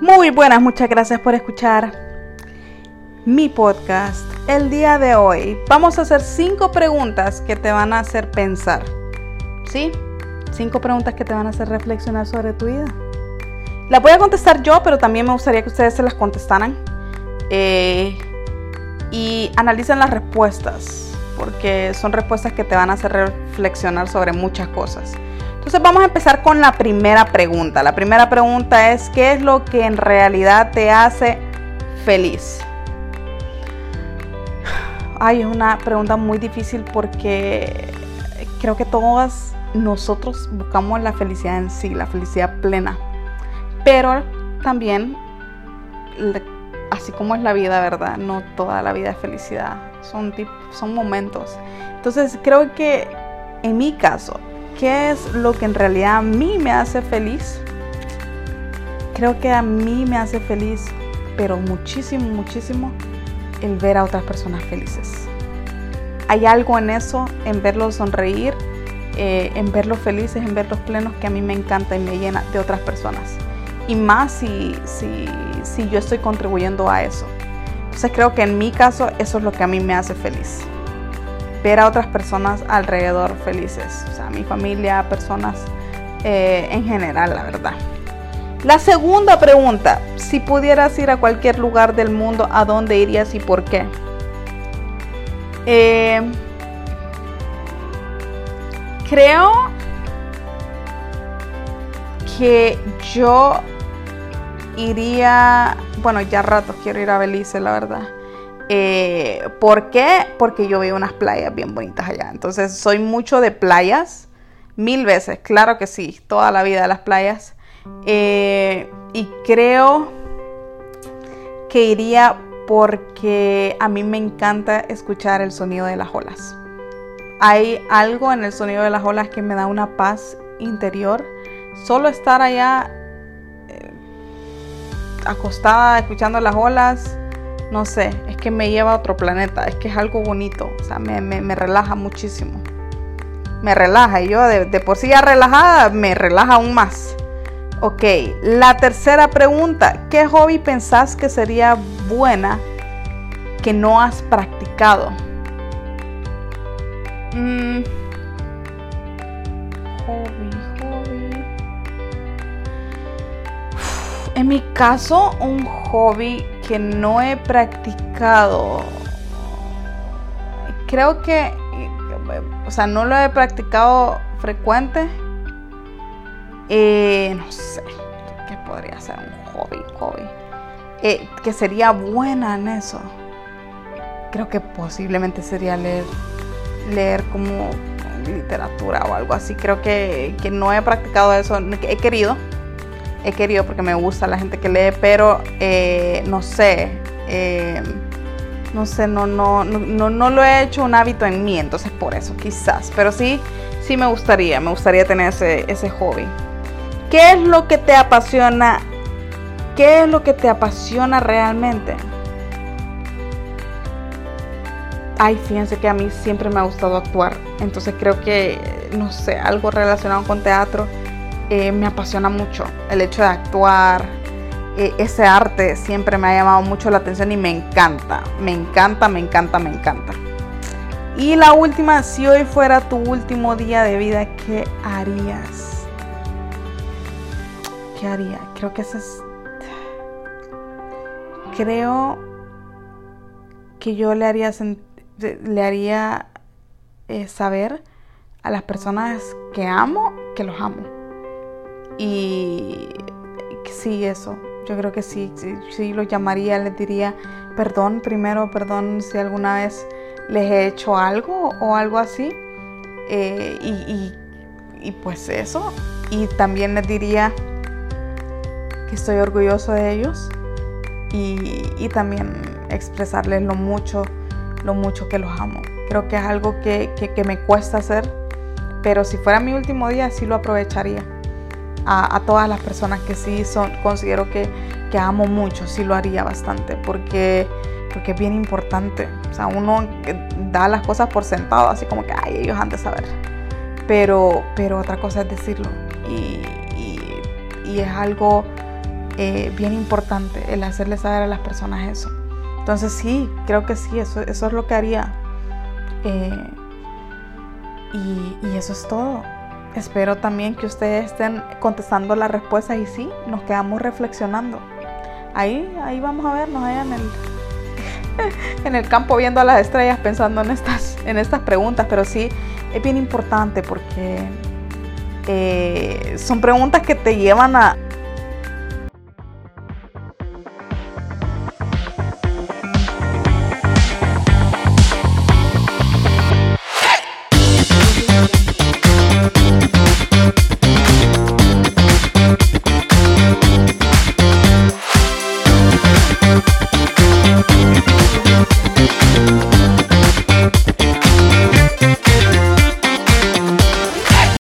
Muy buenas, muchas gracias por escuchar mi podcast. El día de hoy vamos a hacer cinco preguntas que te van a hacer pensar. ¿Sí? Cinco preguntas que te van a hacer reflexionar sobre tu vida. Las voy a contestar yo, pero también me gustaría que ustedes se las contestaran. Eh, y analicen las respuestas, porque son respuestas que te van a hacer reflexionar sobre muchas cosas. Entonces vamos a empezar con la primera pregunta. La primera pregunta es, ¿qué es lo que en realidad te hace feliz? Ay, es una pregunta muy difícil porque creo que todas nosotros buscamos la felicidad en sí, la felicidad plena. Pero también, así como es la vida, ¿verdad? No toda la vida es felicidad, son, son momentos. Entonces creo que en mi caso, ¿qué es lo que en realidad a mí me hace feliz? Creo que a mí me hace feliz, pero muchísimo, muchísimo, el ver a otras personas felices. Hay algo en eso, en verlos sonreír, eh, en verlos felices, en verlos plenos, que a mí me encanta y me llena de otras personas. Y más si, si, si yo estoy contribuyendo a eso. Entonces creo que en mi caso eso es lo que a mí me hace feliz ver a otras personas alrededor felices, o sea, mi familia, personas eh, en general, la verdad. La segunda pregunta, si pudieras ir a cualquier lugar del mundo, ¿a dónde irías y por qué? Eh, creo que yo iría, bueno, ya rato quiero ir a Belice, la verdad. Eh, ¿Por qué? Porque yo veo unas playas bien bonitas allá. Entonces soy mucho de playas, mil veces, claro que sí, toda la vida de las playas. Eh, y creo que iría porque a mí me encanta escuchar el sonido de las olas. Hay algo en el sonido de las olas que me da una paz interior. Solo estar allá eh, acostada escuchando las olas no sé, que me lleva a otro planeta, es que es algo bonito, o sea, me, relaja muchísimo. Me relaja y yo de, por sí ya relajada, me relaja aún más. Ok, la tercera pregunta, ¿qué hobby pensás que sería buena que no has practicado? Mm. Hobby, hobby. En mi caso, un hobby que no he practicado. Creo que, o sea, no lo he practicado frecuente. Eh, no sé, ¿qué podría ser un hobby? hobby? Eh, que sería buena en eso. Creo que posiblemente sería leer, leer como literatura o algo así. Creo que, que no he practicado eso. He querido, he querido porque me gusta la gente que lee, pero eh, no sé, eh, no sé, no, no, no, no lo he hecho un hábito en mí, entonces por eso quizás, pero sí, sí me gustaría, me gustaría tener ese, ese hobby. ¿Qué es lo que te apasiona? ¿Qué es lo que te apasiona realmente? Ay, fíjense que a mí siempre me ha gustado actuar, entonces creo que, no sé, algo relacionado con teatro eh, me apasiona mucho. El hecho de actuar, eh, ese arte siempre me ha llamado mucho la atención y me encanta, me encanta, me encanta, me encanta. Y la última, si hoy fuera tu último día de vida, ¿qué harías? ¿Qué haría? Creo que eso es... Creo que yo le haría, le haría eh, saber a las personas que amo que los amo y sí, eso. Yo creo que sí, sí, lo llamaría, les diría perdón primero, perdón si alguna vez les he hecho algo o algo así. Eh, y, pues eso. Y también les diría que estoy orgulloso de ellos y, también expresarles lo mucho, lo mucho que los amo. Creo que es algo que, que me cuesta hacer, pero si fuera mi último día sí lo aprovecharía a, todas las personas que sí son, considero que, que, amo mucho, sí lo haría bastante, porque, porque es bien importante. O sea, uno da las cosas por sentado, así como que, ay, ellos han de saber. Pero, pero otra cosa es decirlo. Y, y, es algo eh, bien importante el hacerle saber a las personas eso. Entonces sí, creo que sí, eso, eso es lo que haría. Eh, y, y, eso es todo. Espero también que ustedes estén contestando las respuestas y sí, nos quedamos reflexionando. Ahí, ahí vamos a vernos allá en el, en el campo viendo a las estrellas pensando en estas, en estas preguntas, pero sí es bien importante porque eh, son preguntas que te llevan a,